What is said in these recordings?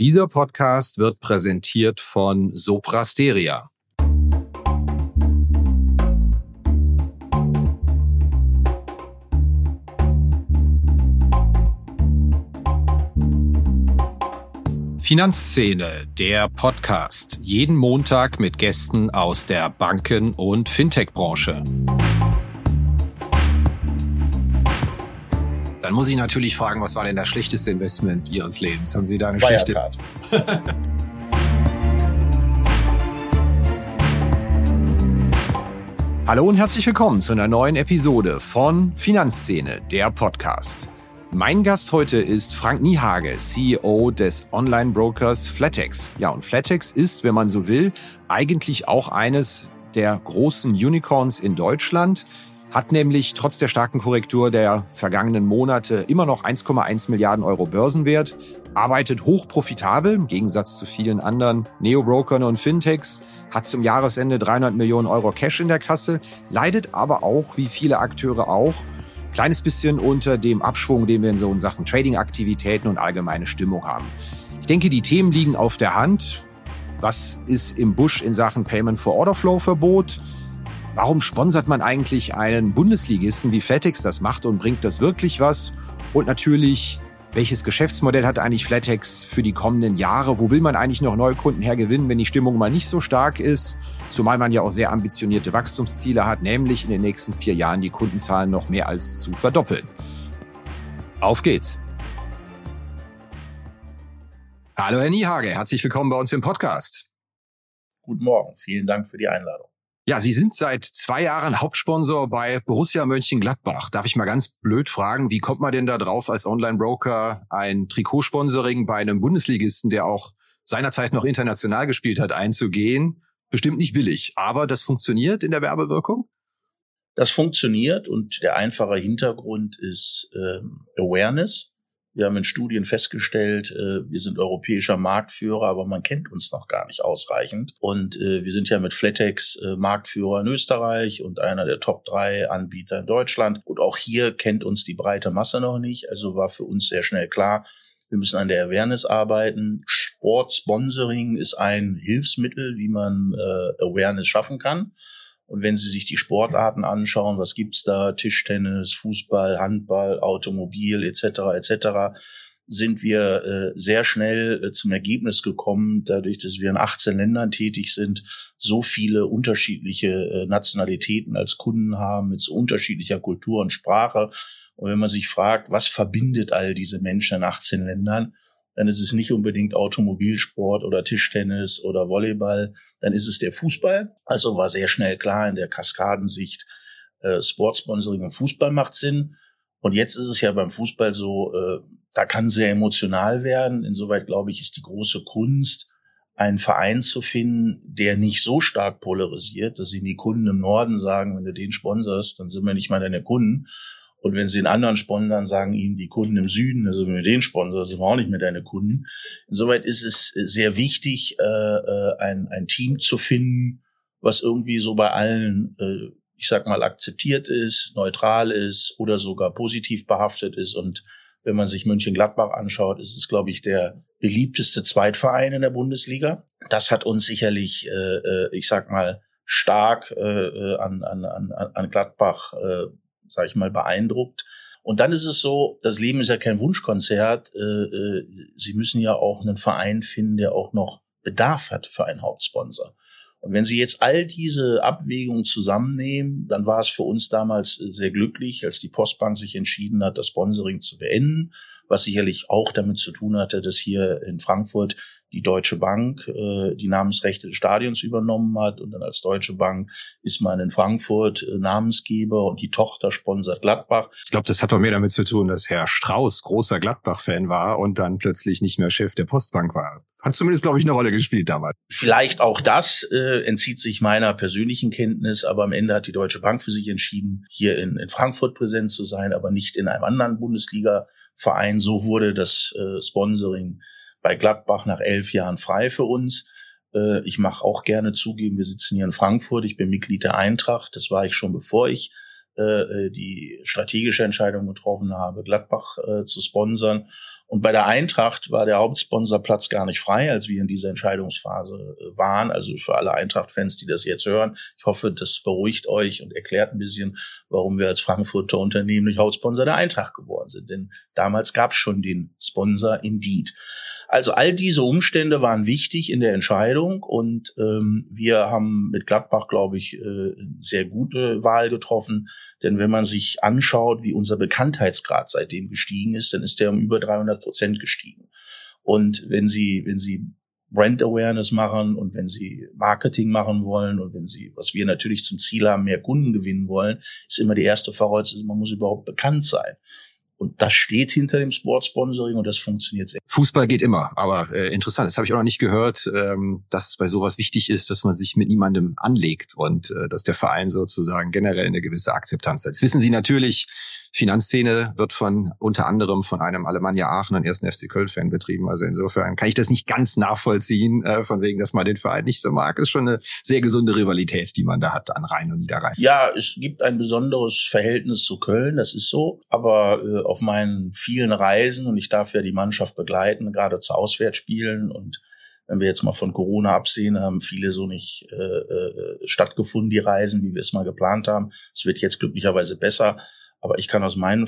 Dieser Podcast wird präsentiert von Soprasteria. Finanzszene, der Podcast. Jeden Montag mit Gästen aus der Banken- und Fintech-Branche. Dann muss ich natürlich fragen, was war denn das schlechteste Investment Ihres Lebens? Haben Sie da eine Wirecard. schlechte... Hallo und herzlich willkommen zu einer neuen Episode von Finanzszene, der Podcast. Mein Gast heute ist Frank Niehage, CEO des Online-Brokers Flatex. Ja, und Flatex ist, wenn man so will, eigentlich auch eines der großen Unicorns in Deutschland hat nämlich trotz der starken Korrektur der vergangenen Monate immer noch 1,1 Milliarden Euro Börsenwert, arbeitet hochprofitabel im Gegensatz zu vielen anderen Neo-Brokern und Fintechs, hat zum Jahresende 300 Millionen Euro Cash in der Kasse, leidet aber auch, wie viele Akteure auch, kleines bisschen unter dem Abschwung, den wir in so in Sachen Trading-Aktivitäten und allgemeine Stimmung haben. Ich denke, die Themen liegen auf der Hand. Was ist im Busch in Sachen Payment for Order Flow Verbot? Warum sponsert man eigentlich einen Bundesligisten, wie FedEx das macht und bringt das wirklich was? Und natürlich, welches Geschäftsmodell hat eigentlich Flatex für die kommenden Jahre? Wo will man eigentlich noch neue Kunden hergewinnen, wenn die Stimmung mal nicht so stark ist? Zumal man ja auch sehr ambitionierte Wachstumsziele hat, nämlich in den nächsten vier Jahren die Kundenzahlen noch mehr als zu verdoppeln. Auf geht's! Hallo Herr Niehage, herzlich willkommen bei uns im Podcast. Guten Morgen, vielen Dank für die Einladung. Ja, Sie sind seit zwei Jahren Hauptsponsor bei Borussia Mönchengladbach. Darf ich mal ganz blöd fragen, wie kommt man denn da drauf als Online-Broker ein Trikotsponsoring bei einem Bundesligisten, der auch seinerzeit noch international gespielt hat, einzugehen? Bestimmt nicht billig, aber das funktioniert in der Werbewirkung? Das funktioniert und der einfache Hintergrund ist ähm, Awareness. Wir haben in Studien festgestellt, äh, wir sind europäischer Marktführer, aber man kennt uns noch gar nicht ausreichend. Und äh, wir sind ja mit Flatex äh, Marktführer in Österreich und einer der Top drei Anbieter in Deutschland. Und auch hier kennt uns die breite Masse noch nicht. Also war für uns sehr schnell klar, wir müssen an der Awareness arbeiten. Sportsponsoring ist ein Hilfsmittel, wie man Awareness schaffen kann. Und wenn Sie sich die Sportarten anschauen, was gibt's da? Tischtennis, Fußball, Handball, Automobil etc. etc. sind wir äh, sehr schnell äh, zum Ergebnis gekommen, dadurch, dass wir in 18 Ländern tätig sind, so viele unterschiedliche äh, Nationalitäten als Kunden haben, mit so unterschiedlicher Kultur und Sprache. Und wenn man sich fragt, was verbindet all diese Menschen in 18 Ländern, dann ist es nicht unbedingt Automobilsport oder Tischtennis oder Volleyball, dann ist es der Fußball. Also war sehr schnell klar in der Kaskadensicht, äh, Sportsponsoring und Fußball macht Sinn. Und jetzt ist es ja beim Fußball so, äh, da kann sehr emotional werden. Insoweit glaube ich, ist die große Kunst, einen Verein zu finden, der nicht so stark polarisiert, dass ihnen die Kunden im Norden sagen, wenn du den sponsorst, dann sind wir nicht mal deine Kunden, und wenn sie den anderen sponsern, sagen ihnen die Kunden im Süden, also wenn wir den sponsern, sind wir auch nicht mehr deine Kunden. Insoweit ist es sehr wichtig, äh, äh, ein, ein Team zu finden, was irgendwie so bei allen, äh, ich sag mal, akzeptiert ist, neutral ist oder sogar positiv behaftet ist. Und wenn man sich München-Gladbach anschaut, ist es, glaube ich, der beliebteste Zweitverein in der Bundesliga. Das hat uns sicherlich, äh, äh ich sag mal, stark äh, äh an, an, an, an Gladbach äh, sage ich mal, beeindruckt. Und dann ist es so, das Leben ist ja kein Wunschkonzert. Äh, äh, Sie müssen ja auch einen Verein finden, der auch noch Bedarf hat für einen Hauptsponsor. Und wenn Sie jetzt all diese Abwägungen zusammennehmen, dann war es für uns damals sehr glücklich, als die Postbank sich entschieden hat, das Sponsoring zu beenden, was sicherlich auch damit zu tun hatte, dass hier in Frankfurt die Deutsche Bank äh, die Namensrechte des Stadions übernommen hat und dann als Deutsche Bank ist man in Frankfurt äh, Namensgeber und die Tochter sponsert Gladbach. Ich glaube, das hat doch mehr damit zu tun, dass Herr Strauß großer Gladbach-Fan war und dann plötzlich nicht mehr Chef der Postbank war. Hat zumindest, glaube ich, eine Rolle gespielt damals. Vielleicht auch das äh, entzieht sich meiner persönlichen Kenntnis, aber am Ende hat die Deutsche Bank für sich entschieden, hier in, in Frankfurt präsent zu sein, aber nicht in einem anderen Bundesliga-Verein. So wurde das äh, Sponsoring bei Gladbach nach elf Jahren frei für uns. Äh, ich mache auch gerne zugeben, wir sitzen hier in Frankfurt, ich bin Mitglied der Eintracht, das war ich schon bevor ich äh, äh die strategische Entscheidung getroffen habe, Gladbach äh, zu sponsern. Und bei der Eintracht war der Hauptsponsorplatz gar nicht frei, als wir in dieser Entscheidungsphase äh, waren. Also für alle Eintracht-Fans, die das jetzt hören, ich hoffe, das beruhigt euch und erklärt ein bisschen, warum wir als Frankfurter Unternehmen nicht Hauptsponsor der Eintracht geworden sind. Denn damals gab es schon den Sponsor Indeed. Also all diese Umstände waren wichtig in der Entscheidung und ähm, wir haben mit Gladbach, glaube ich, äh, sehr gute Wahl getroffen. Denn wenn man sich anschaut, wie unser Bekanntheitsgrad seitdem gestiegen ist, dann ist der um über 300 Prozent gestiegen. Und wenn Sie, wenn Sie Brand Awareness machen und wenn Sie Marketing machen wollen und wenn Sie, was wir natürlich zum Ziel haben, mehr Kunden gewinnen wollen, ist immer die erste Voraussetzung, man muss überhaupt bekannt sein. Und das steht hinter dem Sportsponsoring und das funktioniert sehr. Fußball geht immer, aber äh, interessant, das habe ich auch noch nicht gehört, ähm, dass es bei sowas wichtig ist, dass man sich mit niemandem anlegt und äh, dass der Verein sozusagen generell eine gewisse Akzeptanz hat. Das wissen Sie natürlich, Finanzszene wird von unter anderem von einem Alemannia Aachen und ersten FC Köln-Fan betrieben. Also insofern kann ich das nicht ganz nachvollziehen, äh, von wegen, dass man den Verein nicht so mag. Ist schon eine sehr gesunde Rivalität, die man da hat an Rhein und Niederrhein. Ja, es gibt ein besonderes Verhältnis zu Köln, das ist so. Aber äh, auf meinen vielen Reisen, und ich darf ja die Mannschaft begleiten, gerade zu Auswärtsspielen und wenn wir jetzt mal von Corona absehen, haben viele so nicht äh, äh, stattgefunden, die Reisen, wie wir es mal geplant haben. Es wird jetzt glücklicherweise besser. Aber ich kann aus meinen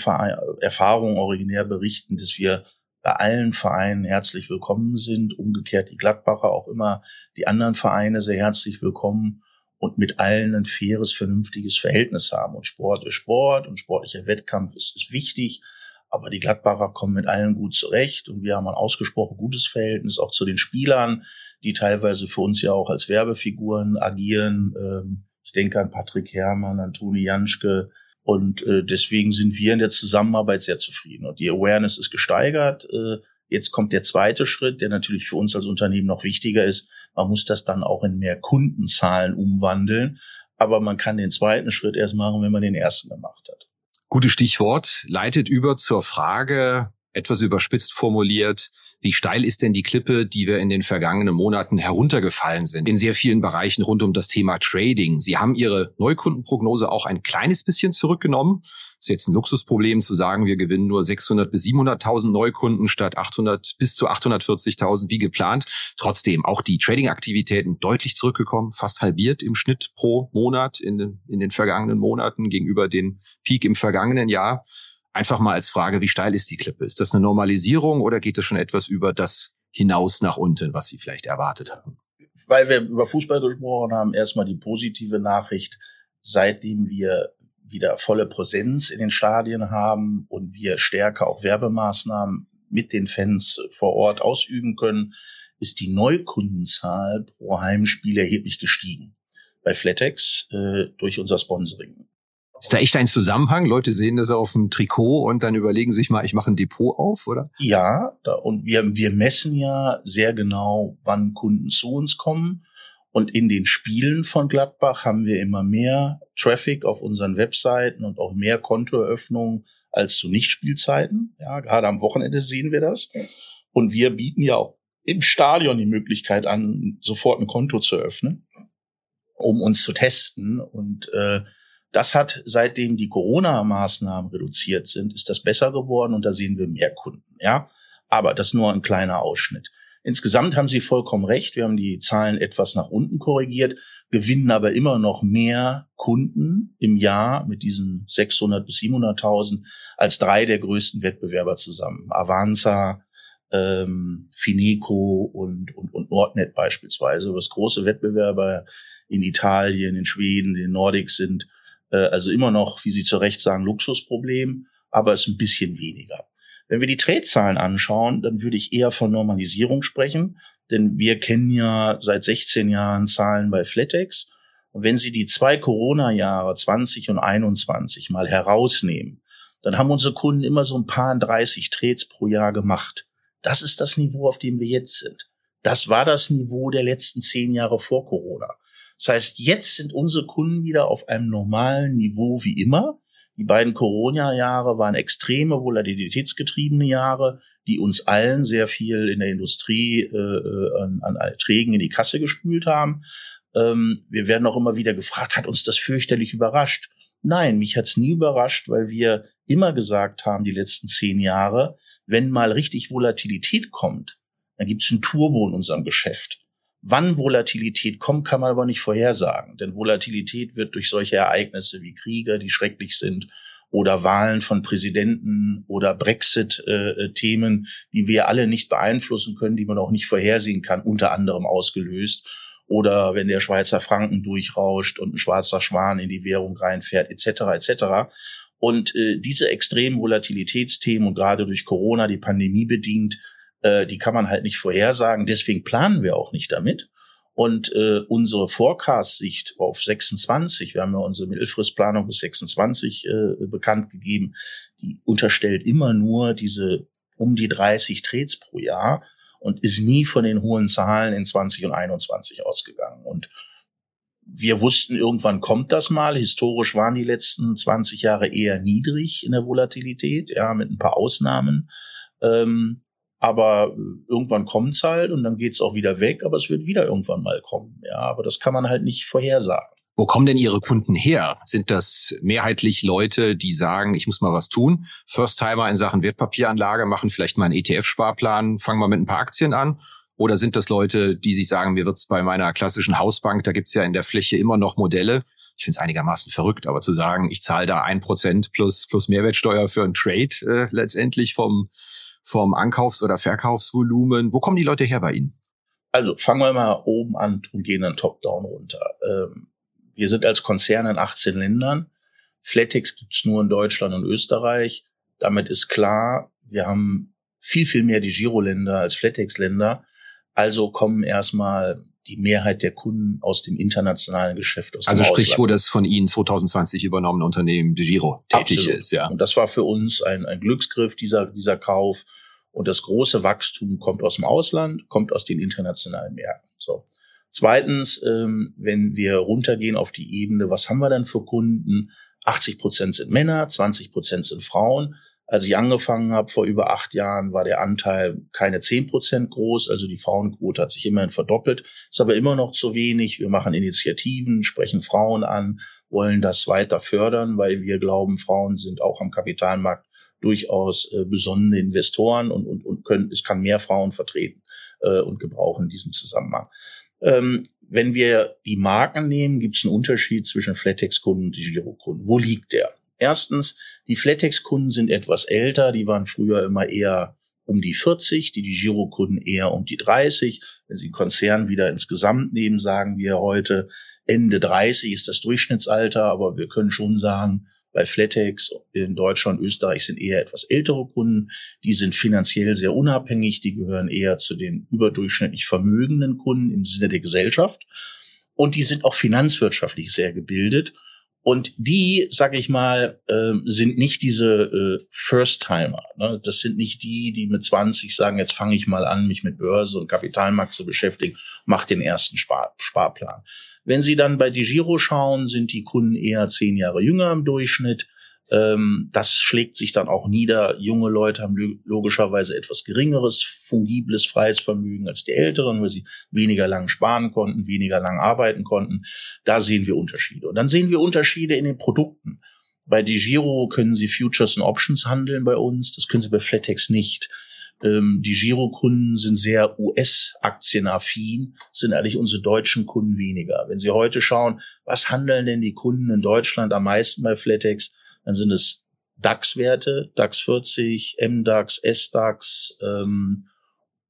Erfahrungen originär berichten, dass wir bei allen Vereinen herzlich willkommen sind. Umgekehrt die Gladbacher auch immer die anderen Vereine sehr herzlich willkommen und mit allen ein faires, vernünftiges Verhältnis haben. Und Sport ist Sport und sportlicher Wettkampf ist, ist wichtig. Aber die Gladbacher kommen mit allen gut zurecht und wir haben ein ausgesprochen gutes Verhältnis auch zu den Spielern, die teilweise für uns ja auch als Werbefiguren agieren. Ähm, ich denke an Patrick Herrmann, an Toni Janschke, und äh, deswegen sind wir in der Zusammenarbeit sehr zufrieden. Und die Awareness ist gesteigert. Äh, jetzt kommt der zweite Schritt, der natürlich für uns als Unternehmen noch wichtiger ist. Man muss das dann auch in mehr Kundenzahlen umwandeln. Aber man kann den zweiten Schritt erst machen, wenn man den ersten gemacht hat. Gutes Stichwort, leitet über zur Frage, etwas überspitzt formuliert, wie steil ist denn die Klippe, die wir in den vergangenen Monaten heruntergefallen sind, in sehr vielen Bereichen rund um das Thema Trading? Sie haben Ihre Neukundenprognose auch ein kleines bisschen zurückgenommen. Ist jetzt ein Luxusproblem zu sagen, wir gewinnen nur 600 bis 700.000 Neukunden statt 800 bis zu 840.000 wie geplant. Trotzdem auch die Trading-Aktivitäten deutlich zurückgekommen, fast halbiert im Schnitt pro Monat in den, in den vergangenen Monaten gegenüber den Peak im vergangenen Jahr. Einfach mal als Frage, wie steil ist die Klippe? Ist das eine Normalisierung oder geht es schon etwas über das hinaus nach unten, was Sie vielleicht erwartet haben? Weil wir über Fußball gesprochen haben, erstmal die positive Nachricht, seitdem wir wieder volle Präsenz in den Stadien haben und wir stärker auch Werbemaßnahmen mit den Fans vor Ort ausüben können, ist die Neukundenzahl pro Heimspiel erheblich gestiegen bei Flatex äh, durch unser Sponsoring. Ist da echt ein Zusammenhang? Leute sehen das auf dem Trikot und dann überlegen sich mal, ich mache ein Depot auf, oder? Ja, da, und wir, wir messen ja sehr genau, wann Kunden zu uns kommen. Und in den Spielen von Gladbach haben wir immer mehr Traffic auf unseren Webseiten und auch mehr Kontoeröffnungen als zu Nichtspielzeiten. Ja, gerade am Wochenende sehen wir das. Und wir bieten ja auch im Stadion die Möglichkeit an, sofort ein Konto zu öffnen, um uns zu testen. Und äh, das hat, seitdem die Corona-Maßnahmen reduziert sind, ist das besser geworden und da sehen wir mehr Kunden, ja. Aber das nur ein kleiner Ausschnitt. Insgesamt haben Sie vollkommen recht. Wir haben die Zahlen etwas nach unten korrigiert, gewinnen aber immer noch mehr Kunden im Jahr mit diesen 600 bis 700.000 als drei der größten Wettbewerber zusammen. Avanza, ähm, Fineco und, und, und Nordnet beispielsweise, was große Wettbewerber in Italien, in Schweden, in den Nordics sind also immer noch, wie Sie zu Recht sagen, Luxusproblem, aber es ist ein bisschen weniger. Wenn wir die Tretzzahlen anschauen, dann würde ich eher von Normalisierung sprechen, denn wir kennen ja seit 16 Jahren Zahlen bei Flatex. Und wenn Sie die zwei Corona-Jahre 20 und 21 mal herausnehmen, dann haben unsere Kunden immer so ein paar 30 Trades pro Jahr gemacht. Das ist das Niveau, auf dem wir jetzt sind. Das war das Niveau der letzten zehn Jahre vor Corona. Das heißt, jetzt sind unsere Kunden wieder auf einem normalen Niveau wie immer. Die beiden Corona-Jahre waren extreme volatilitätsgetriebene Jahre, die uns allen sehr viel in der Industrie äh, äh, an, an Erträgen in die Kasse gespült haben. Ähm, wir werden auch immer wieder gefragt, hat uns das fürchterlich überrascht? Nein, mich hat's nie überrascht, weil wir immer gesagt haben, die letzten zehn Jahre, wenn mal richtig Volatilität kommt, dann gibt es ein Turbo in unserem Geschäft. Wann Volatilität kommt, kann man aber nicht vorhersagen. Denn Volatilität wird durch solche Ereignisse wie Kriege, die schrecklich sind, oder Wahlen von Präsidenten oder Brexit-Themen, die wir alle nicht beeinflussen können, die man auch nicht vorhersehen kann, unter anderem ausgelöst. Oder wenn der Schweizer Franken durchrauscht und ein schwarzer Schwan in die Währung reinfährt, etc. etc. Und äh, diese extremen Volatilitätsthemen und gerade durch Corona, die Pandemie bedingt, äh, die kann man halt nicht vorhersagen. Deswegen planen wir auch nicht damit. Und äh, unsere Forecast-Sicht auf 26, wir haben ja unsere Mittelfristplanung bis 26 äh, bekannt gegeben, die unterstellt immer nur diese um die 30 Trades pro Jahr und ist nie von den hohen Zahlen in 20 und 21 ausgegangen. Und wir wussten, irgendwann kommt das mal. Historisch waren die letzten 20 Jahre eher niedrig in der Volatilität, ja, mit ein paar Ausnahmen. Ähm, aber irgendwann kommt's halt und dann geht's auch wieder weg, aber es wird wieder irgendwann mal kommen. Ja, aber das kann man halt nicht vorhersagen. Wo kommen denn Ihre Kunden her? Sind das mehrheitlich Leute, die sagen, ich muss mal was tun? First-Timer in Sachen Wertpapieranlage machen vielleicht mal einen ETF-Sparplan, fangen mal mit ein paar Aktien an? Oder sind das Leute, die sich sagen, mir wird's bei meiner klassischen Hausbank, da gibt's ja in der Fläche immer noch Modelle. Ich finde es einigermaßen verrückt, aber zu sagen, ich zahle da ein Prozent plus, plus Mehrwertsteuer für einen Trade äh, letztendlich vom, vom Ankaufs- oder Verkaufsvolumen. Wo kommen die Leute her bei Ihnen? Also fangen wir mal oben an und gehen dann top-down runter. Ähm, wir sind als Konzern in 18 Ländern. Flatex gibt's nur in Deutschland und Österreich. Damit ist klar, wir haben viel, viel mehr die Giroländer als Flatex-Länder. Also kommen erstmal die Mehrheit der Kunden aus dem internationalen Geschäft aus Also sprich, Ausland. wo das von Ihnen 2020 übernommene Unternehmen De Giro tätig Absolut. ist, ja. Und das war für uns ein, ein Glücksgriff, dieser, dieser Kauf. Und das große Wachstum kommt aus dem Ausland, kommt aus den internationalen Märkten. So. Zweitens, ähm, wenn wir runtergehen auf die Ebene, was haben wir denn für Kunden? 80 Prozent sind Männer, 20 Prozent sind Frauen. Als ich angefangen habe vor über acht Jahren, war der Anteil keine zehn Prozent groß. Also die Frauenquote hat sich immerhin verdoppelt. Ist aber immer noch zu wenig. Wir machen Initiativen, sprechen Frauen an, wollen das weiter fördern, weil wir glauben, Frauen sind auch am Kapitalmarkt durchaus äh, besonnene Investoren und, und, und können, es kann mehr Frauen vertreten äh, und gebrauchen in diesem Zusammenhang. Ähm, wenn wir die Marken nehmen, gibt es einen Unterschied zwischen Flatex-Kunden und Giro-Kunden. Wo liegt der? Erstens, die Flatex-Kunden sind etwas älter, die waren früher immer eher um die 40, die die Girokunden eher um die 30. Wenn Sie Konzern wieder insgesamt nehmen, sagen wir heute Ende 30 ist das Durchschnittsalter, aber wir können schon sagen, bei Flatex in Deutschland, Österreich sind eher etwas ältere Kunden. Die sind finanziell sehr unabhängig. Die gehören eher zu den überdurchschnittlich vermögenden Kunden im Sinne der Gesellschaft. Und die sind auch finanzwirtschaftlich sehr gebildet und die, sag ich mal, äh, sind nicht diese äh, First-Timer. Ne? Das sind nicht die, die mit 20 sagen, jetzt fange ich mal an, mich mit Börse und Kapitalmarkt zu beschäftigen, mach den ersten Spar Sparplan. Wenn Sie dann bei DiGiro schauen, sind die Kunden eher zehn Jahre jünger im Durchschnitt. Ähm, das schlägt sich dann auch nieder. Junge Leute haben logischerweise etwas geringeres, fungibles, freies Vermögen als die Älteren, weil sie weniger lang sparen konnten, weniger lang arbeiten konnten. Da sehen wir Unterschiede. Und dann sehen wir Unterschiede in den Produkten. Bei DeGiro können Sie Futures und Options handeln bei uns. Das können Sie bei Flatex nicht. Ähm, die Girokunden sind sehr US-aktienaffin, sind eigentlich unsere deutschen Kunden weniger. Wenn Sie heute schauen, was handeln denn die Kunden in Deutschland am meisten bei Flatex, dann sind es DAX-Werte, DAX 40, MDAX, SDAX, ähm,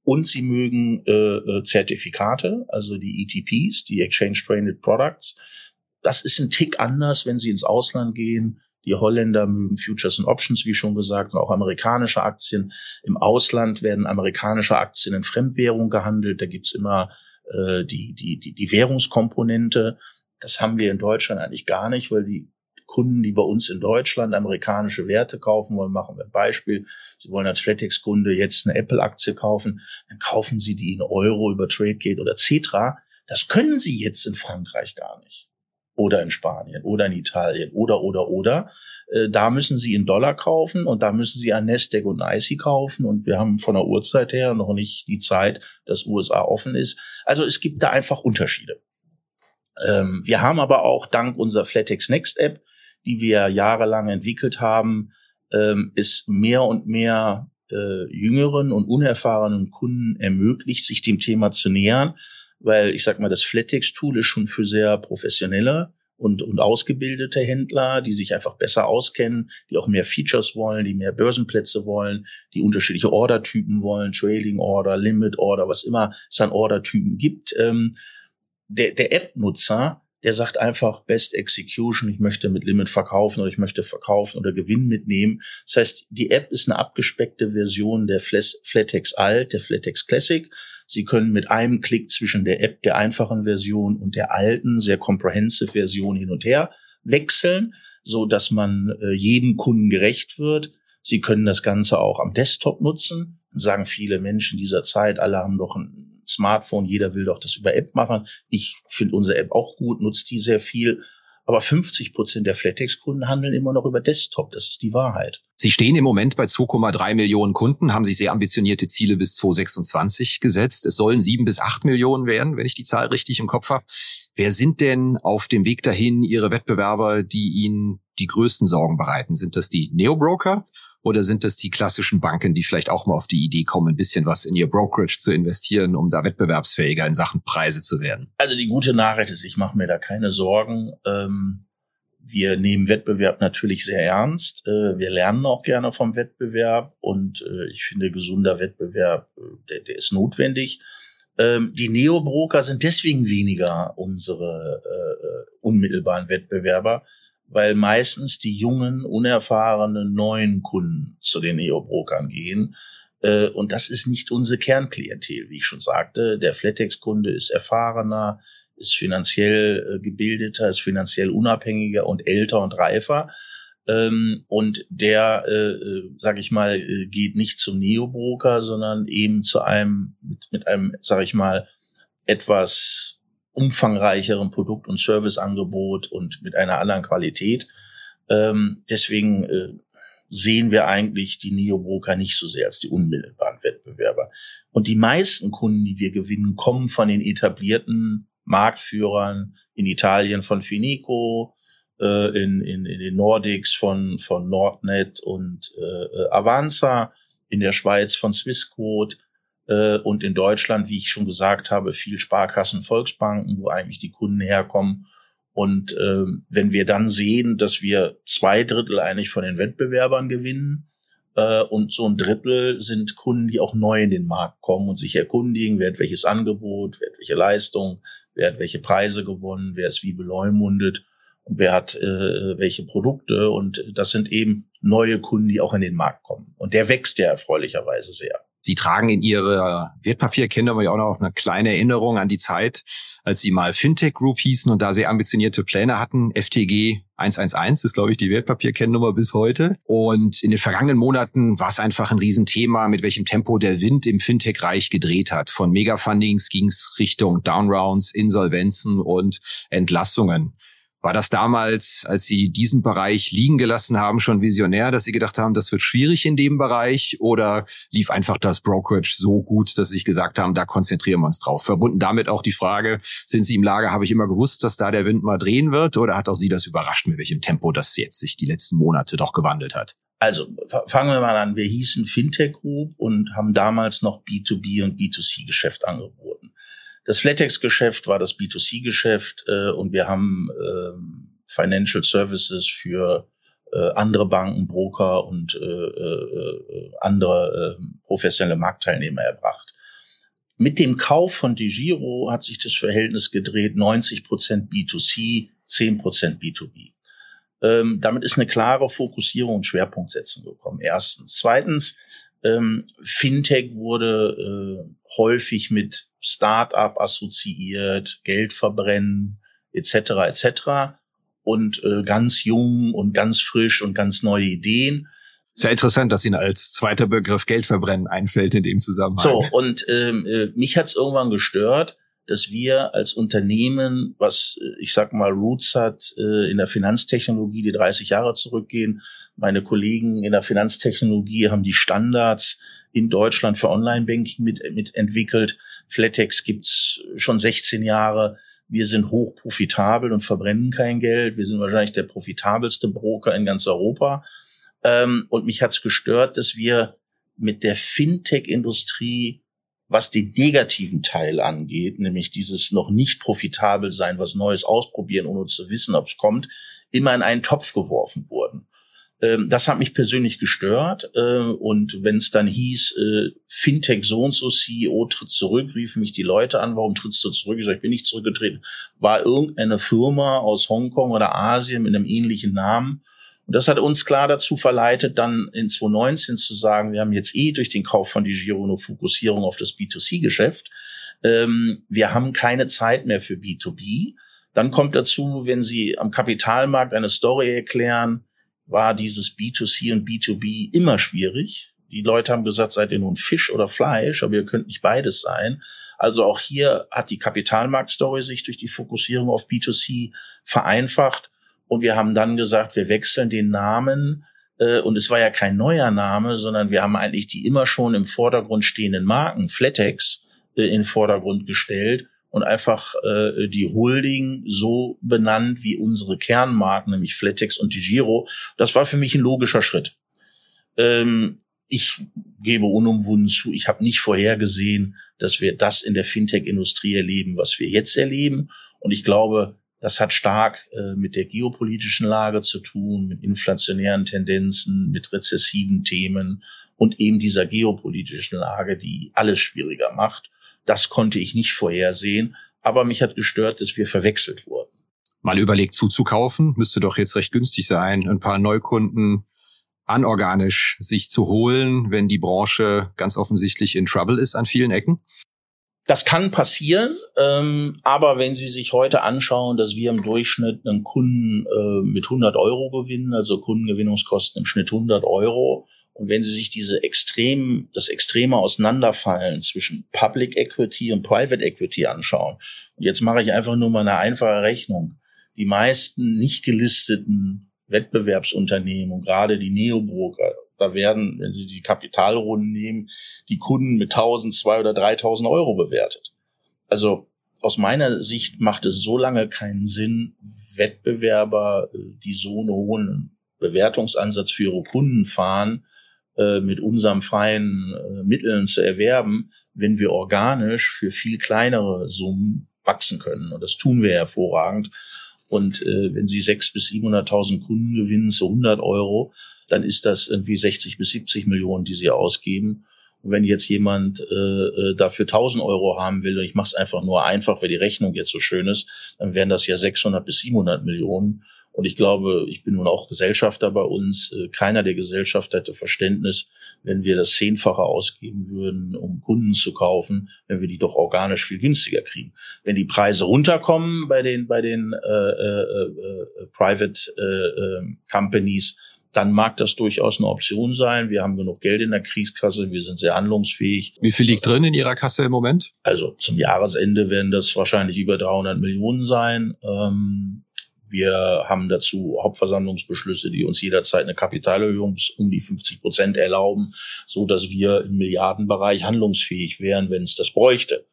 und sie mögen äh, äh Zertifikate, also die ETPs, die Exchange Traded Products. Das ist ein Tick anders, wenn sie ins Ausland gehen. Die Holländer mögen Futures und Options, wie schon gesagt, und auch amerikanische Aktien. Im Ausland werden amerikanische Aktien in Fremdwährung gehandelt. Da gibt's immer äh, die, die, die, die Währungskomponente. Das haben wir in Deutschland eigentlich gar nicht, weil die Kunden, die bei uns in Deutschland amerikanische Werte kaufen wollen, machen wir ein Beispiel. Sie wollen als Flatex-Kunde jetzt eine Apple-Aktie kaufen, dann kaufen Sie die in Euro über TradeGate oder Cetra. Das können Sie jetzt in Frankreich gar nicht. Oder in Spanien oder in Italien oder, oder, oder. Äh, da müssen Sie in Dollar kaufen und da müssen Sie an Nasdaq und ICI kaufen und wir haben von der Uhrzeit her noch nicht die Zeit, dass USA offen ist. Also es gibt da einfach Unterschiede. Ähm, wir haben aber auch dank unserer Flatex Next App die wir jahrelang entwickelt haben, ähm, ist mehr und mehr äh, jüngeren und unerfahrenen Kunden ermöglicht, sich dem Thema zu nähern, weil ich sag mal, das Flattex-Tool ist schon für sehr professionelle und, und ausgebildete Händler, die sich einfach besser auskennen, die auch mehr Features wollen, die mehr Börsenplätze wollen, die unterschiedliche Ordertypen wollen, Trading Order, Limit Order, was immer es an Ordertypen gibt. Ähm, der der App-Nutzer der sagt einfach Best Execution, ich möchte mit Limit verkaufen oder ich möchte verkaufen oder Gewinn mitnehmen. Das heißt, die App ist eine abgespeckte Version der Flatex Alt, der Flatex Classic. Sie können mit einem Klick zwischen der App der einfachen Version und der alten, sehr comprehensive Version hin und her wechseln, so dass man äh, jedem Kunden gerecht wird. Sie können das Ganze auch am Desktop nutzen. Sagen viele Menschen dieser Zeit, alle haben doch ein Smartphone, jeder will doch das über App machen. Ich finde unsere App auch gut, nutze die sehr viel. Aber 50 Prozent der Flatex-Kunden handeln immer noch über Desktop. Das ist die Wahrheit. Sie stehen im Moment bei 2,3 Millionen Kunden, haben sich sehr ambitionierte Ziele bis 2026 gesetzt. Es sollen sieben bis acht Millionen werden, wenn ich die Zahl richtig im Kopf habe. Wer sind denn auf dem Weg dahin Ihre Wettbewerber, die Ihnen die größten Sorgen bereiten? Sind das die Neo-Broker oder sind das die klassischen Banken, die vielleicht auch mal auf die Idee kommen, ein bisschen was in ihr Brokerage zu investieren, um da wettbewerbsfähiger in Sachen Preise zu werden? Also die gute Nachricht ist, ich mache mir da keine Sorgen. Ähm, wir nehmen Wettbewerb natürlich sehr ernst. Äh, wir lernen auch gerne vom Wettbewerb und äh, ich finde, gesunder Wettbewerb, äh, der, der ist notwendig. Ähm, die Neo-Broker sind deswegen weniger unsere unmittelbaren Wettbewerber, weil meistens die jungen, unerfahrenen, neuen Kunden zu den Neo-Brokern gehen. Äh, und das ist nicht unsere Kernklientel, wie ich schon sagte. Der Flatex-Kunde ist erfahrener, ist finanziell äh, gebildeter, ist finanziell unabhängiger und älter und reifer. Ähm, und der, äh, sag ich mal, geht nicht zum Neo-Broker, sondern eben zu einem, mit, mit einem, sag ich mal, etwas umfangreicheren Produkt- und Serviceangebot und mit einer anderen Qualität. Ähm, deswegen äh, sehen wir eigentlich die Neobroker nicht so sehr als die unmittelbaren Wettbewerber. Und die meisten Kunden, die wir gewinnen, kommen von den etablierten Marktführern in Italien von Fineco, äh, in, in, in den Nordics von, von Nordnet und äh, Avanza, in der Schweiz von Swissquote, äh, und in Deutschland, wie ich schon gesagt habe, viel Sparkassen, Volksbanken, wo eigentlich die Kunden herkommen. Und äh, wenn wir dann sehen, dass wir zwei Drittel eigentlich von den Wettbewerbern gewinnen äh, und so ein Drittel sind Kunden, die auch neu in den Markt kommen und sich erkundigen, wer hat welches Angebot, wer hat welche Leistung, wer hat welche Preise gewonnen, wer ist wie beleumundet und wer hat äh, welche Produkte. Und das sind eben neue Kunden, die auch in den Markt kommen. Und der wächst ja erfreulicherweise sehr. Sie tragen in Ihrer Wertpapierkennung ja auch noch eine kleine Erinnerung an die Zeit, als Sie mal Fintech Group hießen und da sehr ambitionierte Pläne hatten. FTG 111 ist, glaube ich, die Wertpapierkennnummer bis heute. Und in den vergangenen Monaten war es einfach ein Riesenthema, mit welchem Tempo der Wind im Fintech-Reich gedreht hat. Von Megafundings ging es Richtung Downrounds, Insolvenzen und Entlassungen. War das damals, als Sie diesen Bereich liegen gelassen haben, schon visionär, dass Sie gedacht haben, das wird schwierig in dem Bereich? Oder lief einfach das Brokerage so gut, dass Sie sich gesagt haben, da konzentrieren wir uns drauf? Verbunden damit auch die Frage, sind Sie im Lager, habe ich immer gewusst, dass da der Wind mal drehen wird? Oder hat auch Sie das überrascht, mit welchem Tempo das jetzt sich die letzten Monate doch gewandelt hat? Also fangen wir mal an. Wir hießen Fintech Group und haben damals noch B2B und B2C-Geschäft angeboten. Das Flatex-Geschäft war das B2C-Geschäft äh, und wir haben äh, Financial Services für äh, andere Banken, Broker und äh, äh, andere äh, professionelle Marktteilnehmer erbracht. Mit dem Kauf von DeGiro hat sich das Verhältnis gedreht, 90 Prozent B2C, 10 Prozent B2B. Ähm, damit ist eine klare Fokussierung und Schwerpunktsetzung gekommen. Erstens. Zweitens, ähm, Fintech wurde äh, häufig mit Start-up assoziiert, Geld verbrennen etc. etc. und äh, ganz jung und ganz frisch und ganz neue Ideen. Sehr interessant, dass Ihnen als zweiter Begriff Geld verbrennen einfällt in dem Zusammenhang. So, und ähm, äh, mich hat es irgendwann gestört, dass wir als Unternehmen, was äh, ich sag mal Roots hat äh, in der Finanztechnologie, die 30 Jahre zurückgehen, meine Kollegen in der Finanztechnologie haben die Standards in Deutschland für Online-Banking mit, mit entwickelt. Flatex gibt's schon 16 Jahre. Wir sind hoch profitabel und verbrennen kein Geld. Wir sind wahrscheinlich der profitabelste Broker in ganz Europa. Ähm, und mich hat's gestört, dass wir mit der Fintech-Industrie, was den negativen Teil angeht, nämlich dieses noch nicht profitabel sein, was Neues ausprobieren, ohne zu wissen, ob es kommt, immer in einen Topf geworfen wurden. Ähm, das hat mich persönlich gestört. Äh, und wenn es dann hieß, äh, Fintech so und so, CEO tritt zurück, riefen mich die Leute an, warum trittst du zurück? Ich sage, ich bin nicht zurückgetreten. War irgendeine Firma aus Hongkong oder Asien mit einem ähnlichen Namen. Und das hat uns klar dazu verleitet, dann in 2019 zu sagen, wir haben jetzt eh durch den Kauf von DiGiro eine Fokussierung auf das B2C-Geschäft. Ähm, wir haben keine Zeit mehr für B2B. Dann kommt dazu, wenn Sie am Kapitalmarkt eine Story erklären, war dieses B2C und B2B immer schwierig. Die Leute haben gesagt, seid ihr nun Fisch oder Fleisch, aber ihr könnt nicht beides sein. Also auch hier hat die Kapitalmarktstory sich durch die Fokussierung auf B2C vereinfacht. Und wir haben dann gesagt, wir wechseln den Namen. Äh, und es war ja kein neuer Name, sondern wir haben eigentlich die immer schon im Vordergrund stehenden Marken, Flatex, äh, in den Vordergrund gestellt und einfach äh, die Holding so benannt wie unsere Kernmarken, nämlich Flatex und Digiro. Das war für mich ein logischer Schritt. Ähm, ich gebe unumwunden zu, ich habe nicht vorhergesehen, dass wir das in der Fintech-Industrie erleben, was wir jetzt erleben. Und ich glaube, das hat stark äh, mit der geopolitischen Lage zu tun, mit inflationären Tendenzen, mit rezessiven Themen und eben dieser geopolitischen Lage, die alles schwieriger macht. Das konnte ich nicht vorhersehen, aber mich hat gestört, dass wir verwechselt wurden. Mal überlegt zuzukaufen, müsste doch jetzt recht günstig sein, ein paar Neukunden anorganisch sich zu holen, wenn die Branche ganz offensichtlich in Trouble ist an vielen Ecken? Das kann passieren, ähm, aber wenn Sie sich heute anschauen, dass wir im Durchschnitt einen Kunden äh, mit 100 Euro gewinnen, also Kundengewinnungskosten im Schnitt 100 Euro, und wenn Sie sich diese extrem, das extreme Auseinanderfallen zwischen Public Equity und Private Equity anschauen, und jetzt mache ich einfach nur mal eine einfache Rechnung. Die meisten nicht gelisteten Wettbewerbsunternehmen und gerade die Neobroker, da werden, wenn Sie die Kapitalrunden nehmen, die Kunden mit 1000, 2 oder 3000 Euro bewertet. Also aus meiner Sicht macht es so lange keinen Sinn, Wettbewerber, die so einen hohen Bewertungsansatz für ihre Kunden fahren, äh, mit unserem freien äh, Mitteln zu erwerben, wenn wir organisch für viel kleinere Summen wachsen können. Und das tun wir hervorragend. Und äh, wenn Sie sechs bis 700.000 Kunden gewinnen zu 100 Euro, dann ist das irgendwie 60 bis 70 Millionen, die Sie ausgeben. Und wenn jetzt jemand äh, äh dafür 1000 Euro haben will, und ich mache es einfach nur einfach, weil die Rechnung jetzt so schön ist, dann wären das ja 600 bis 700 Millionen. Und ich glaube, ich bin nun auch Gesellschafter bei uns. Äh, keiner der Gesellschafter hätte Verständnis, wenn wir das Zehnfache ausgeben würden, um Kunden zu kaufen, wenn wir die doch organisch viel günstiger kriegen. Wenn die Preise runterkommen bei den bei den äh, äh, äh, Private äh, äh, Companies, dann mag das durchaus eine Option sein. Wir haben genug Geld in der Kriegskasse, wir sind sehr handlungsfähig. Wie viel liegt drin in Ihrer Kasse im Moment? Also zum Jahresende werden das wahrscheinlich über 300 Millionen sein. Ähm, wir haben dazu Hauptversammlungsbeschlüsse, die uns jederzeit eine Kapitalerhöhung bis um die 50 Prozent erlauben, so dass wir im Milliardenbereich handlungsfähig wären, wenn es das bräuchte.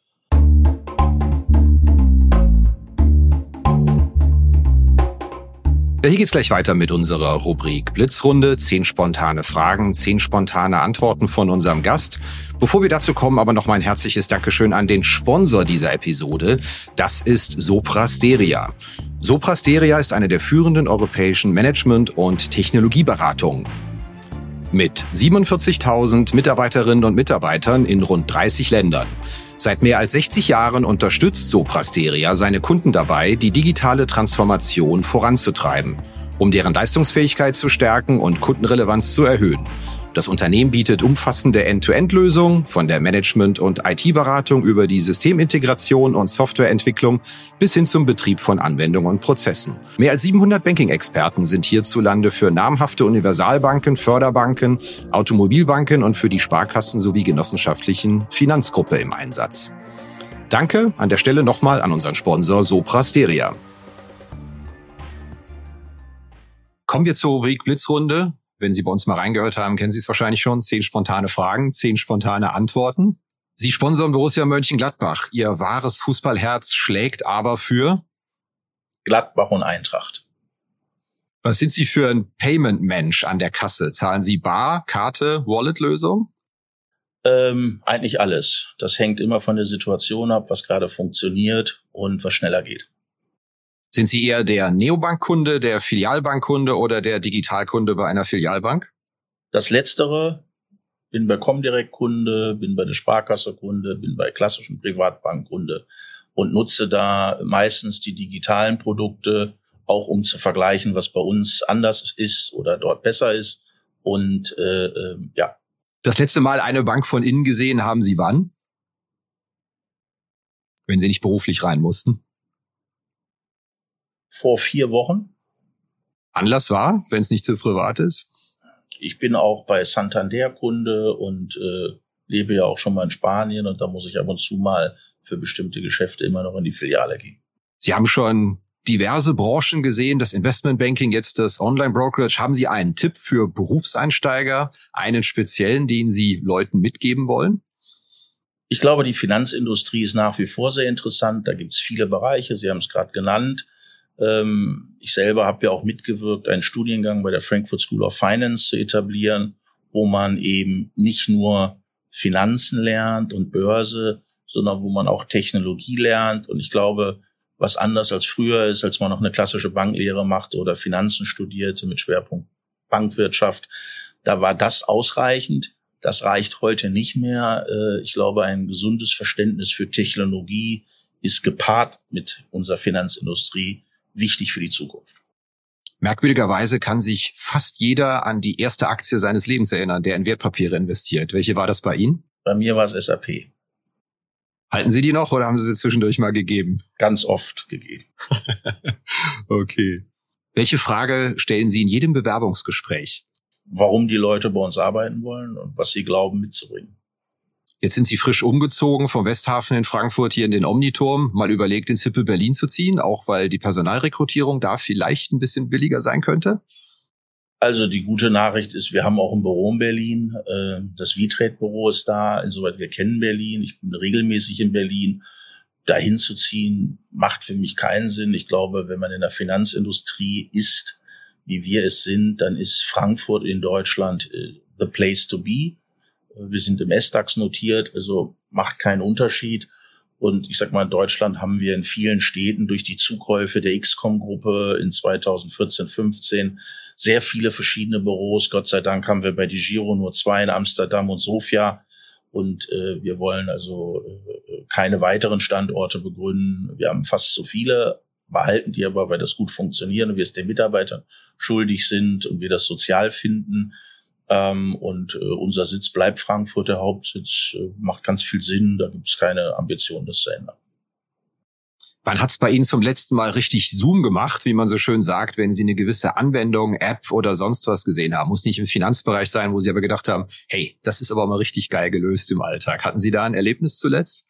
Hier geht's gleich weiter mit unserer Rubrik Blitzrunde. Zehn spontane Fragen, zehn spontane Antworten von unserem Gast. Bevor wir dazu kommen, aber noch mal ein herzliches Dankeschön an den Sponsor dieser Episode. Das ist Soprasteria. Soprasteria ist eine der führenden europäischen Management- und Technologieberatungen. Mit 47.000 Mitarbeiterinnen und Mitarbeitern in rund 30 Ländern. Seit mehr als 60 Jahren unterstützt Soprasteria seine Kunden dabei, die digitale Transformation voranzutreiben, um deren Leistungsfähigkeit zu stärken und Kundenrelevanz zu erhöhen. Das Unternehmen bietet umfassende End-to-End-Lösungen von der Management- und IT-Beratung über die Systemintegration und Softwareentwicklung bis hin zum Betrieb von Anwendungen und Prozessen. Mehr als 700 Banking-Experten sind hierzulande für namhafte Universalbanken, Förderbanken, Automobilbanken und für die Sparkassen sowie genossenschaftlichen Finanzgruppe im Einsatz. Danke an der Stelle nochmal an unseren Sponsor Sopra Steria. Kommen wir zur Rubrik Blitzrunde. Wenn Sie bei uns mal reingehört haben, kennen Sie es wahrscheinlich schon. Zehn spontane Fragen, zehn spontane Antworten. Sie sponsern Borussia Mönchengladbach. Ihr wahres Fußballherz schlägt aber für Gladbach und Eintracht. Was sind Sie für ein Payment-Mensch an der Kasse? Zahlen Sie bar, Karte, Wallet-Lösung? Ähm, eigentlich alles. Das hängt immer von der Situation ab, was gerade funktioniert und was schneller geht. Sind Sie eher der Neobankkunde, der Filialbankkunde oder der Digitalkunde bei einer Filialbank? Das Letztere, bin bei Comdirect Kunde, bin bei der Sparkasse Kunde, bin bei klassischen Privatbank Kunde und nutze da meistens die digitalen Produkte, auch um zu vergleichen, was bei uns anders ist oder dort besser ist. Und äh, äh, ja. Das letzte Mal eine Bank von innen gesehen haben Sie wann? Wenn Sie nicht beruflich rein mussten? Vor vier Wochen. Anlass war, wenn es nicht zu privat ist? Ich bin auch bei Santander Kunde und äh, lebe ja auch schon mal in Spanien und da muss ich ab und zu mal für bestimmte Geschäfte immer noch in die Filiale gehen. Sie haben schon diverse Branchen gesehen, das Investmentbanking, jetzt das Online-Brokerage. Haben Sie einen Tipp für Berufseinsteiger, einen speziellen, den Sie Leuten mitgeben wollen? Ich glaube, die Finanzindustrie ist nach wie vor sehr interessant. Da gibt es viele Bereiche. Sie haben es gerade genannt. Ähm, ich selber habe ja auch mitgewirkt, einen Studiengang bei der Frankfurt School of Finance zu etablieren, wo man eben nicht nur Finanzen lernt und Börse, sondern wo man auch Technologie lernt. Und ich glaube, was anders als früher ist, als man noch eine klassische Banklehre machte oder Finanzen studierte mit Schwerpunkt Bankwirtschaft, da war das ausreichend. Das reicht heute nicht mehr. Äh, ich glaube, ein gesundes Verständnis für Technologie ist gepaart mit unserer Finanzindustrie wichtig für die Zukunft. Merkwürdigerweise kann sich fast jeder an die erste Aktie seines Lebens erinnern, der in Wertpapiere investiert. Welche war das bei Ihnen? Bei mir war es SAP. Halten Sie die noch oder haben Sie sie zwischendurch mal gegeben? Ganz oft gegeben. okay. Welche Frage stellen Sie in jedem Bewerbungsgespräch? Warum die Leute bei uns arbeiten wollen und was sie glauben mitzubringen. Jetzt sind Sie frisch umgezogen vom Westhafen in Frankfurt hier in den Omniturm. Mal überlegt, ins Hippe Berlin zu ziehen, auch weil die Personalrekrutierung da vielleicht ein bisschen billiger sein könnte? Also die gute Nachricht ist, wir haben auch ein Büro in Berlin. Äh, das V-Trade-Büro ist da. Insoweit wir kennen Berlin. Ich bin regelmäßig in Berlin. Dahin zu ziehen macht für mich keinen Sinn. Ich glaube, wenn man in der Finanzindustrie ist, wie wir es sind, dann ist Frankfurt in Deutschland äh, the place to be. Wir sind im S-DAX notiert, also macht keinen Unterschied. Und ich sag mal, in Deutschland haben wir in vielen Städten durch die Zukäufe der XCOM-Gruppe in 2014, 15 sehr viele verschiedene Büros. Gott sei Dank haben wir bei Digiro nur zwei in Amsterdam und Sofia. Und äh, wir wollen also äh, keine weiteren Standorte begründen. Wir haben fast so viele, behalten die aber, weil das gut funktioniert und wir es den Mitarbeitern schuldig sind und wir das sozial finden. Ähm, und äh, unser Sitz bleibt Frankfurt, der Hauptsitz, äh, macht ganz viel Sinn. Da gibt es keine Ambition, das zu ändern. Wann hat es bei Ihnen zum letzten Mal richtig Zoom gemacht, wie man so schön sagt, wenn Sie eine gewisse Anwendung, App oder sonst was gesehen haben? Muss nicht im Finanzbereich sein, wo Sie aber gedacht haben, hey, das ist aber mal richtig geil gelöst im Alltag. Hatten Sie da ein Erlebnis zuletzt?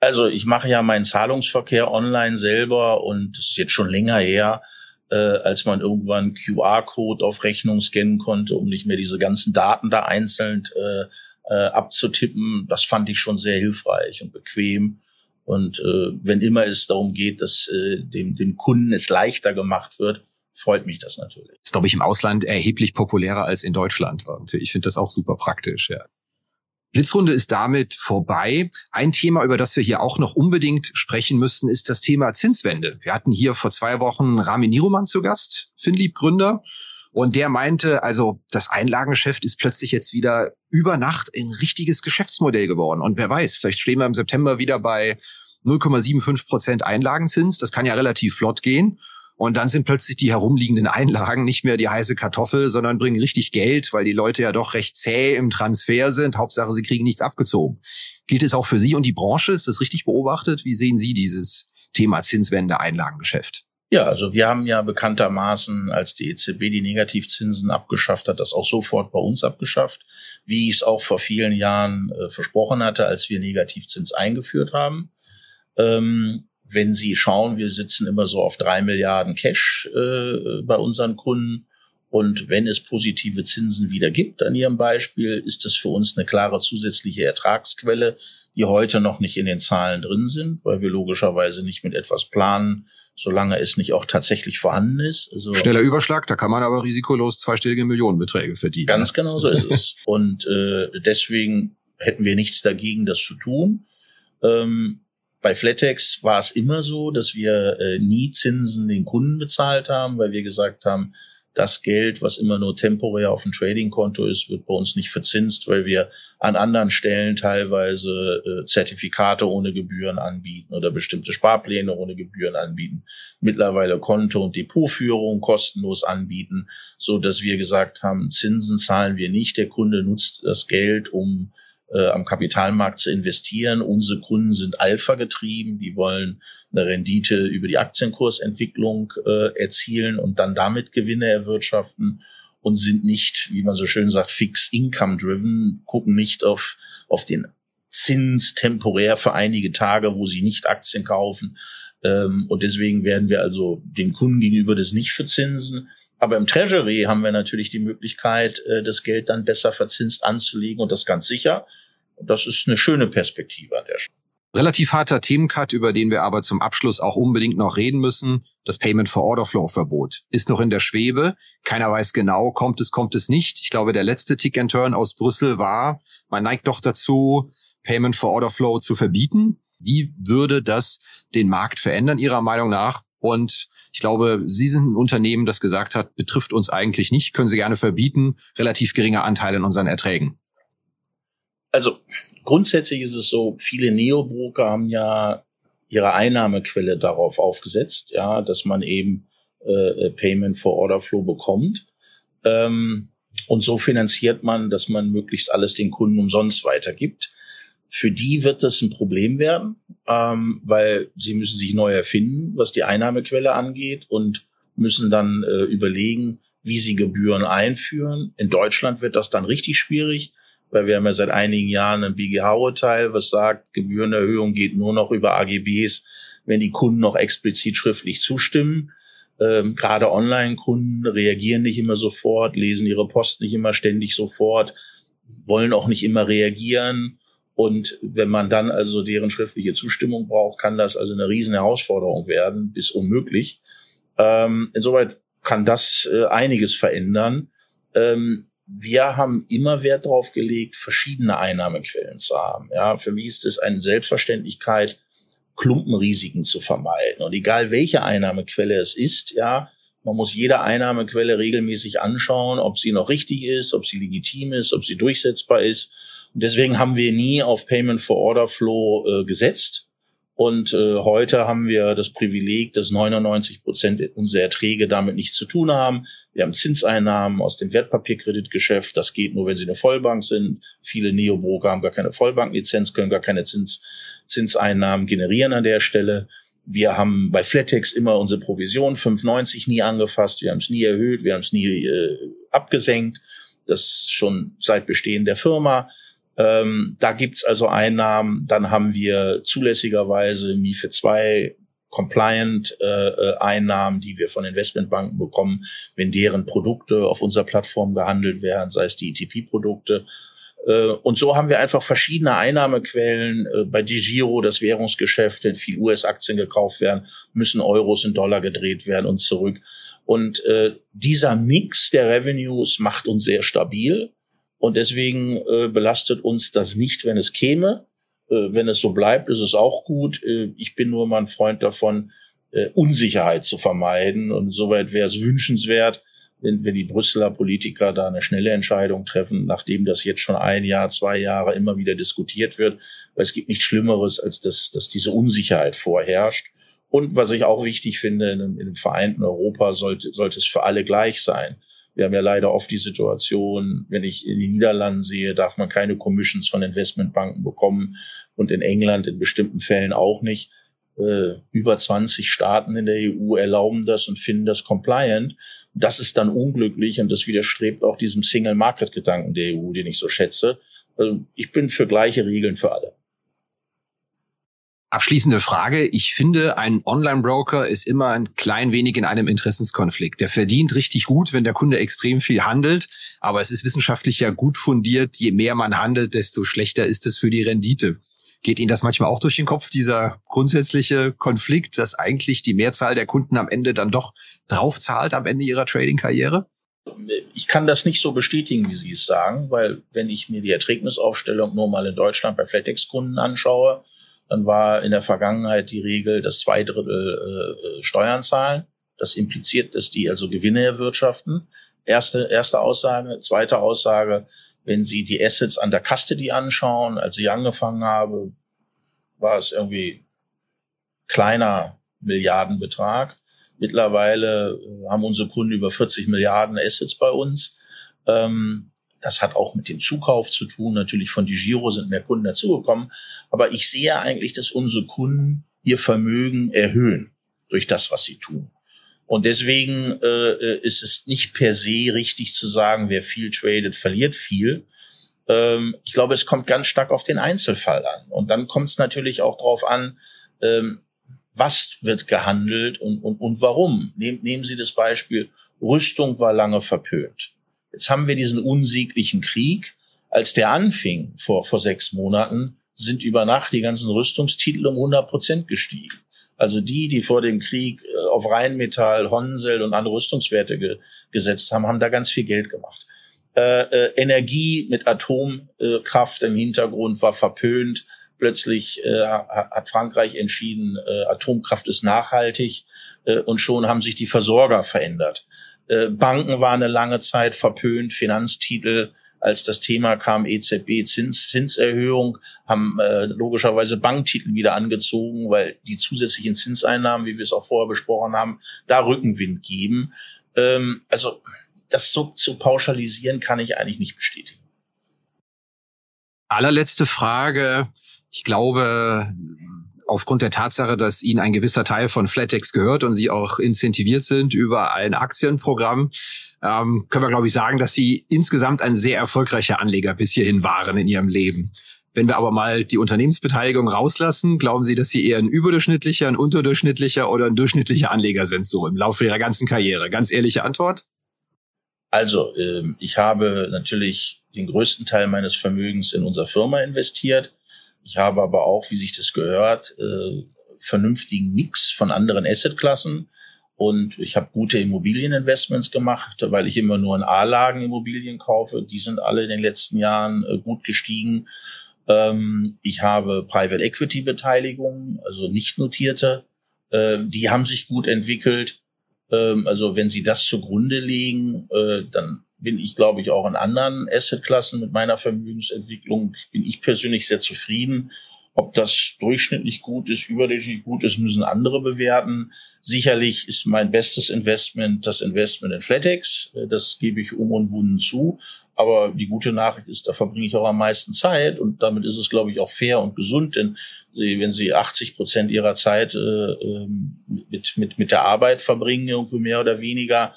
Also ich mache ja meinen Zahlungsverkehr online selber und das ist jetzt schon länger her äh, als man irgendwann QR-Code auf Rechnung scannen konnte, um nicht mehr diese ganzen Daten da einzeln äh, äh, abzutippen. Das fand ich schon sehr hilfreich und bequem. Und äh, wenn immer es darum geht, dass äh, dem, dem Kunden es leichter gemacht wird, freut mich das natürlich. Ist, glaube ich, im Ausland erheblich populärer als in Deutschland. Und ich finde das auch super praktisch, ja. Blitzrunde ist damit vorbei. Ein Thema, über das wir hier auch noch unbedingt sprechen müssen, ist das Thema Zinswende. Wir hatten hier vor zwei Wochen Rami Niroman zu Gast, Finlieb Gründer. Und der meinte, also das Einlagengeschäft ist plötzlich jetzt wieder über Nacht ein richtiges Geschäftsmodell geworden. Und wer weiß, vielleicht stehen wir im September wieder bei 0,75 Prozent Einlagenzins. Das kann ja relativ flott gehen. Und dann sind plötzlich die herumliegenden Einlagen nicht mehr die heiße Kartoffel, sondern bringen richtig Geld, weil die Leute ja doch recht zäh im Transfer sind. Hauptsache, sie kriegen nichts abgezogen. Gilt es auch für Sie und die Branche? Ist das richtig beobachtet? Wie sehen Sie dieses Thema Zinswende, Einlagengeschäft? Ja, also wir haben ja bekanntermaßen, als die EZB die Negativzinsen abgeschafft hat, das auch sofort bei uns abgeschafft, wie ich es auch vor vielen Jahren äh, versprochen hatte, als wir Negativzins eingeführt haben. Ähm, wenn Sie schauen, wir sitzen immer so auf drei Milliarden Cash äh, bei unseren Kunden Und wenn es positive Zinsen wieder gibt, an Ihrem Beispiel, ist das für uns eine klare zusätzliche Ertragsquelle, die heute noch nicht in den Zahlen drin sind, weil wir logischerweise nicht mit etwas planen, solange es nicht auch tatsächlich vorhanden ist. Also Schneller Überschlag, da kann man aber risikolos zweistellige Millionenbeträge verdienen. Ganz genau so ist es. Und äh, deswegen hätten wir nichts dagegen, das zu tun. Ähm, bei Flatex war es immer so, dass wir äh, nie Zinsen den Kunden bezahlt haben, weil wir gesagt haben, das Geld, was immer nur temporär auf dem Tradingkonto ist, wird bei uns nicht verzinst, weil wir an anderen Stellen teilweise äh, Zertifikate ohne Gebühren anbieten oder bestimmte Sparpläne ohne Gebühren anbieten. Mittlerweile Konto- und Depotführung kostenlos anbieten, so dass wir gesagt haben, Zinsen zahlen wir nicht. Der Kunde nutzt das Geld, um äh, am Kapitalmarkt zu investieren. Unsere Kunden sind Alpha getrieben, die wollen eine Rendite über die Aktienkursentwicklung äh, erzielen und dann damit Gewinne erwirtschaften und sind nicht, wie man so schön sagt, fix income driven, gucken nicht auf, auf den Zins temporär für einige Tage, wo sie nicht Aktien kaufen. Ähm, und deswegen werden wir also dem Kunden gegenüber das nicht verzinsen. Aber im Treasury haben wir natürlich die Möglichkeit, äh, das Geld dann besser verzinst anzulegen und das ganz sicher. Das ist eine schöne Perspektive an der Stelle. Relativ harter Themencut, über den wir aber zum Abschluss auch unbedingt noch reden müssen. Das Payment for Order Flow Verbot ist noch in der Schwebe. Keiner weiß genau, kommt es, kommt es nicht. Ich glaube, der letzte Tick and Turn aus Brüssel war, man neigt doch dazu, Payment for Order Flow zu verbieten. Wie würde das den Markt verändern, Ihrer Meinung nach? Und ich glaube, Sie sind ein Unternehmen, das gesagt hat, betrifft uns eigentlich nicht, können Sie gerne verbieten, relativ geringer Anteil in unseren Erträgen. Also grundsätzlich ist es so, viele Neobroker haben ja ihre Einnahmequelle darauf aufgesetzt, ja, dass man eben äh, Payment for Order Flow bekommt. Ähm, und so finanziert man, dass man möglichst alles den Kunden umsonst weitergibt. Für die wird das ein Problem werden, ähm, weil sie müssen sich neu erfinden, was die Einnahmequelle angeht und müssen dann äh, überlegen, wie sie Gebühren einführen. In Deutschland wird das dann richtig schwierig, weil wir haben ja seit einigen Jahren ein BGH-Urteil, was sagt, Gebührenerhöhung geht nur noch über AGBs, wenn die Kunden noch explizit schriftlich zustimmen. Ähm, Gerade Online-Kunden reagieren nicht immer sofort, lesen ihre Post nicht immer ständig sofort, wollen auch nicht immer reagieren. Und wenn man dann also deren schriftliche Zustimmung braucht, kann das also eine riesen Herausforderung werden, bis unmöglich. Ähm, insoweit kann das äh, einiges verändern. Ähm, wir haben immer Wert darauf gelegt, verschiedene Einnahmequellen zu haben. Ja, für mich ist es eine Selbstverständlichkeit, Klumpenrisiken zu vermeiden. Und egal welche Einnahmequelle es ist, ja, man muss jede Einnahmequelle regelmäßig anschauen, ob sie noch richtig ist, ob sie legitim ist, ob sie durchsetzbar ist. Und deswegen haben wir nie auf Payment for Order Flow äh, gesetzt. Und äh, heute haben wir das Privileg, dass 99 Prozent unserer Erträge damit nichts zu tun haben. Wir haben Zinseinnahmen aus dem Wertpapierkreditgeschäft. Das geht nur, wenn sie eine Vollbank sind. Viele Neobroker haben gar keine Vollbanklizenz, können gar keine Zins, Zinseinnahmen generieren an der Stelle. Wir haben bei Flatex immer unsere Provision 5,90 nie angefasst. Wir haben es nie erhöht, wir haben es nie äh, abgesenkt. Das schon seit Bestehen der Firma. Ähm, da gibt's also Einnahmen. Dann haben wir zulässigerweise MIFE 2 Compliant äh, äh, Einnahmen, die wir von Investmentbanken bekommen, wenn deren Produkte auf unserer Plattform gehandelt werden, sei es die ETP-Produkte. Äh, und so haben wir einfach verschiedene Einnahmequellen. Äh, bei DiGiro das Währungsgeschäft, wenn viel US-Aktien gekauft werden, müssen Euros in Dollar gedreht werden und zurück. Und äh, dieser Mix der Revenues macht uns sehr stabil. Und deswegen äh, belastet uns das nicht, wenn es käme. Äh, wenn es so bleibt, ist es auch gut. Äh, ich bin nur mal ein Freund davon, äh, Unsicherheit zu vermeiden. Und soweit wäre es wünschenswert, wenn, wenn die Brüsseler Politiker da eine schnelle Entscheidung treffen, nachdem das jetzt schon ein Jahr, zwei Jahre immer wieder diskutiert wird. Weil es gibt nichts Schlimmeres, als dass, dass diese Unsicherheit vorherrscht. Und was ich auch wichtig finde, in einem, in einem vereinten Europa sollte, sollte es für alle gleich sein. Wir haben ja leider oft die Situation, wenn ich in die Niederlanden sehe, darf man keine Commissions von Investmentbanken bekommen und in England in bestimmten Fällen auch nicht. Äh, über 20 Staaten in der EU erlauben das und finden das compliant. Das ist dann unglücklich und das widerstrebt auch diesem Single-Market-Gedanken der EU, den ich so schätze. Also ich bin für gleiche Regeln für alle. Abschließende Frage. Ich finde, ein Online-Broker ist immer ein klein wenig in einem Interessenskonflikt. Der verdient richtig gut, wenn der Kunde extrem viel handelt. Aber es ist wissenschaftlich ja gut fundiert. Je mehr man handelt, desto schlechter ist es für die Rendite. Geht Ihnen das manchmal auch durch den Kopf, dieser grundsätzliche Konflikt, dass eigentlich die Mehrzahl der Kunden am Ende dann doch draufzahlt am Ende ihrer Trading-Karriere? Ich kann das nicht so bestätigen, wie Sie es sagen, weil wenn ich mir die Erträgnisaufstellung nur mal in Deutschland bei Flatex-Kunden anschaue, dann war in der Vergangenheit die Regel, dass zwei Drittel äh, äh, Steuern zahlen. Das impliziert, dass die also Gewinne erwirtschaften. Erste, erste Aussage. Zweite Aussage, wenn Sie die Assets an der Custody anschauen, als ich angefangen habe, war es irgendwie kleiner Milliardenbetrag. Mittlerweile äh, haben unsere Kunden über 40 Milliarden Assets bei uns. Ähm, das hat auch mit dem Zukauf zu tun. Natürlich von DiGiro sind mehr Kunden dazugekommen. Aber ich sehe eigentlich, dass unsere Kunden ihr Vermögen erhöhen durch das, was sie tun. Und deswegen äh, ist es nicht per se richtig zu sagen, wer viel tradet, verliert viel. Ähm, ich glaube, es kommt ganz stark auf den Einzelfall an. Und dann kommt es natürlich auch darauf an, ähm, was wird gehandelt und, und, und warum. Nehm, nehmen Sie das Beispiel, Rüstung war lange verpönt. Jetzt haben wir diesen unsieglichen Krieg. Als der anfing vor, vor sechs Monaten, sind über Nacht die ganzen Rüstungstitel um 100 Prozent gestiegen. Also die, die vor dem Krieg äh, auf Rheinmetall, Honsel und andere Rüstungswerte ge gesetzt haben, haben da ganz viel Geld gemacht. Äh, äh, Energie mit Atomkraft im Hintergrund war verpönt. Plötzlich äh, hat Frankreich entschieden, äh, Atomkraft ist nachhaltig äh, und schon haben sich die Versorger verändert. Äh, Banken waren eine lange Zeit verpönt, Finanztitel, als das Thema kam, EZB Zins, Zinserhöhung, haben äh, logischerweise Banktitel wieder angezogen, weil die zusätzlichen Zinseinnahmen, wie wir es auch vorher besprochen haben, da Rückenwind geben. Ähm, also das so zu pauschalisieren kann ich eigentlich nicht bestätigen. Allerletzte Frage. Ich glaube, aufgrund der Tatsache, dass Ihnen ein gewisser Teil von Flatex gehört und Sie auch incentiviert sind über ein Aktienprogramm, ähm, können wir, glaube ich, sagen, dass Sie insgesamt ein sehr erfolgreicher Anleger bis hierhin waren in Ihrem Leben. Wenn wir aber mal die Unternehmensbeteiligung rauslassen, glauben Sie, dass Sie eher ein überdurchschnittlicher, ein unterdurchschnittlicher oder ein durchschnittlicher Anleger sind, so im Laufe Ihrer ganzen Karriere? Ganz ehrliche Antwort? Also, ähm, ich habe natürlich den größten Teil meines Vermögens in unserer Firma investiert. Ich habe aber auch, wie sich das gehört, äh, vernünftigen Mix von anderen Assetklassen. Und ich habe gute Immobilieninvestments gemacht, weil ich immer nur in A-Lagen Immobilien kaufe. Die sind alle in den letzten Jahren äh, gut gestiegen. Ähm, ich habe Private Equity Beteiligungen, also nicht notierte. Äh, die haben sich gut entwickelt. Ähm, also wenn Sie das zugrunde legen, äh, dann bin ich, glaube ich, auch in anderen Assetklassen mit meiner Vermögensentwicklung, bin ich persönlich sehr zufrieden. Ob das durchschnittlich gut ist, überdurchschnittlich gut ist, müssen andere bewerten. Sicherlich ist mein bestes Investment das Investment in Flatex. Das gebe ich um und wunden zu. Aber die gute Nachricht ist, da verbringe ich auch am meisten Zeit und damit ist es, glaube ich, auch fair und gesund, denn Sie, wenn Sie 80 Prozent Ihrer Zeit äh, ähm, mit, mit, mit der Arbeit verbringen, irgendwie mehr oder weniger,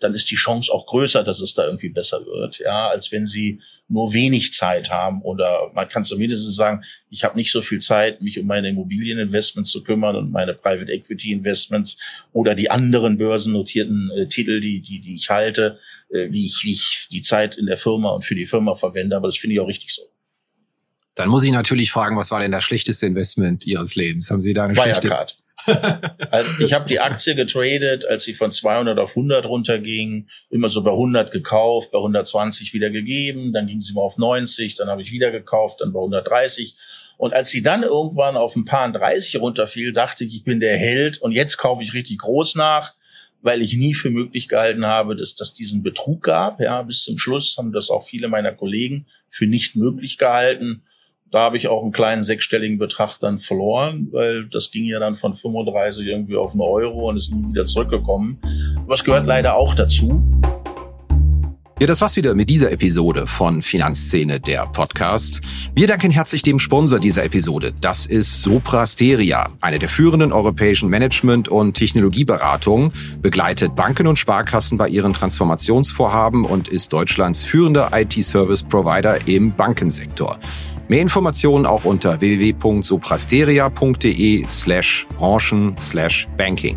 dann ist die Chance auch größer, dass es da irgendwie besser wird, ja, als wenn sie nur wenig Zeit haben oder man kann zumindest sagen, ich habe nicht so viel Zeit, mich um meine Immobilieninvestments zu kümmern und meine Private Equity Investments oder die anderen börsennotierten äh, Titel, die die die ich halte, äh, wie ich wie ich die Zeit in der Firma und für die Firma verwende, aber das finde ich auch richtig so. Dann muss ich natürlich fragen, was war denn das schlechteste Investment Ihres Lebens? Haben Sie da eine Wirecard. schlechte also ich habe die Aktie getradet, als sie von 200 auf 100 runterging, immer so bei 100 gekauft, bei 120 wieder gegeben, dann ging sie mal auf 90, dann habe ich wieder gekauft, dann bei 130 und als sie dann irgendwann auf ein paar 30 runterfiel, dachte ich, ich bin der Held und jetzt kaufe ich richtig groß nach, weil ich nie für möglich gehalten habe, dass das diesen Betrug gab. Ja, bis zum Schluss haben das auch viele meiner Kollegen für nicht möglich gehalten da habe ich auch einen kleinen sechsstelligen Betrag dann verloren, weil das ging ja dann von 35 irgendwie auf einen Euro und ist nie wieder zurückgekommen. Was gehört leider auch dazu. Ja, das war's wieder mit dieser Episode von Finanzszene, der Podcast. Wir danken herzlich dem Sponsor dieser Episode. Das ist Soprasteria, eine der führenden europäischen Management- und Technologieberatungen, begleitet Banken und Sparkassen bei ihren Transformationsvorhaben und ist Deutschlands führender IT-Service-Provider im Bankensektor. Mehr Informationen auch unter www.soprasteria.de slash branchen slash banking.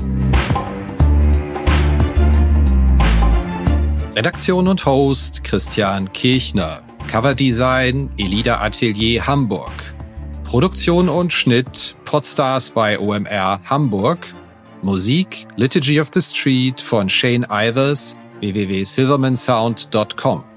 Redaktion und Host Christian Kirchner. Coverdesign Elida Atelier Hamburg. Produktion und Schnitt Podstars bei OMR Hamburg. Musik Liturgy of the Street von Shane Ivers www.silvermansound.com.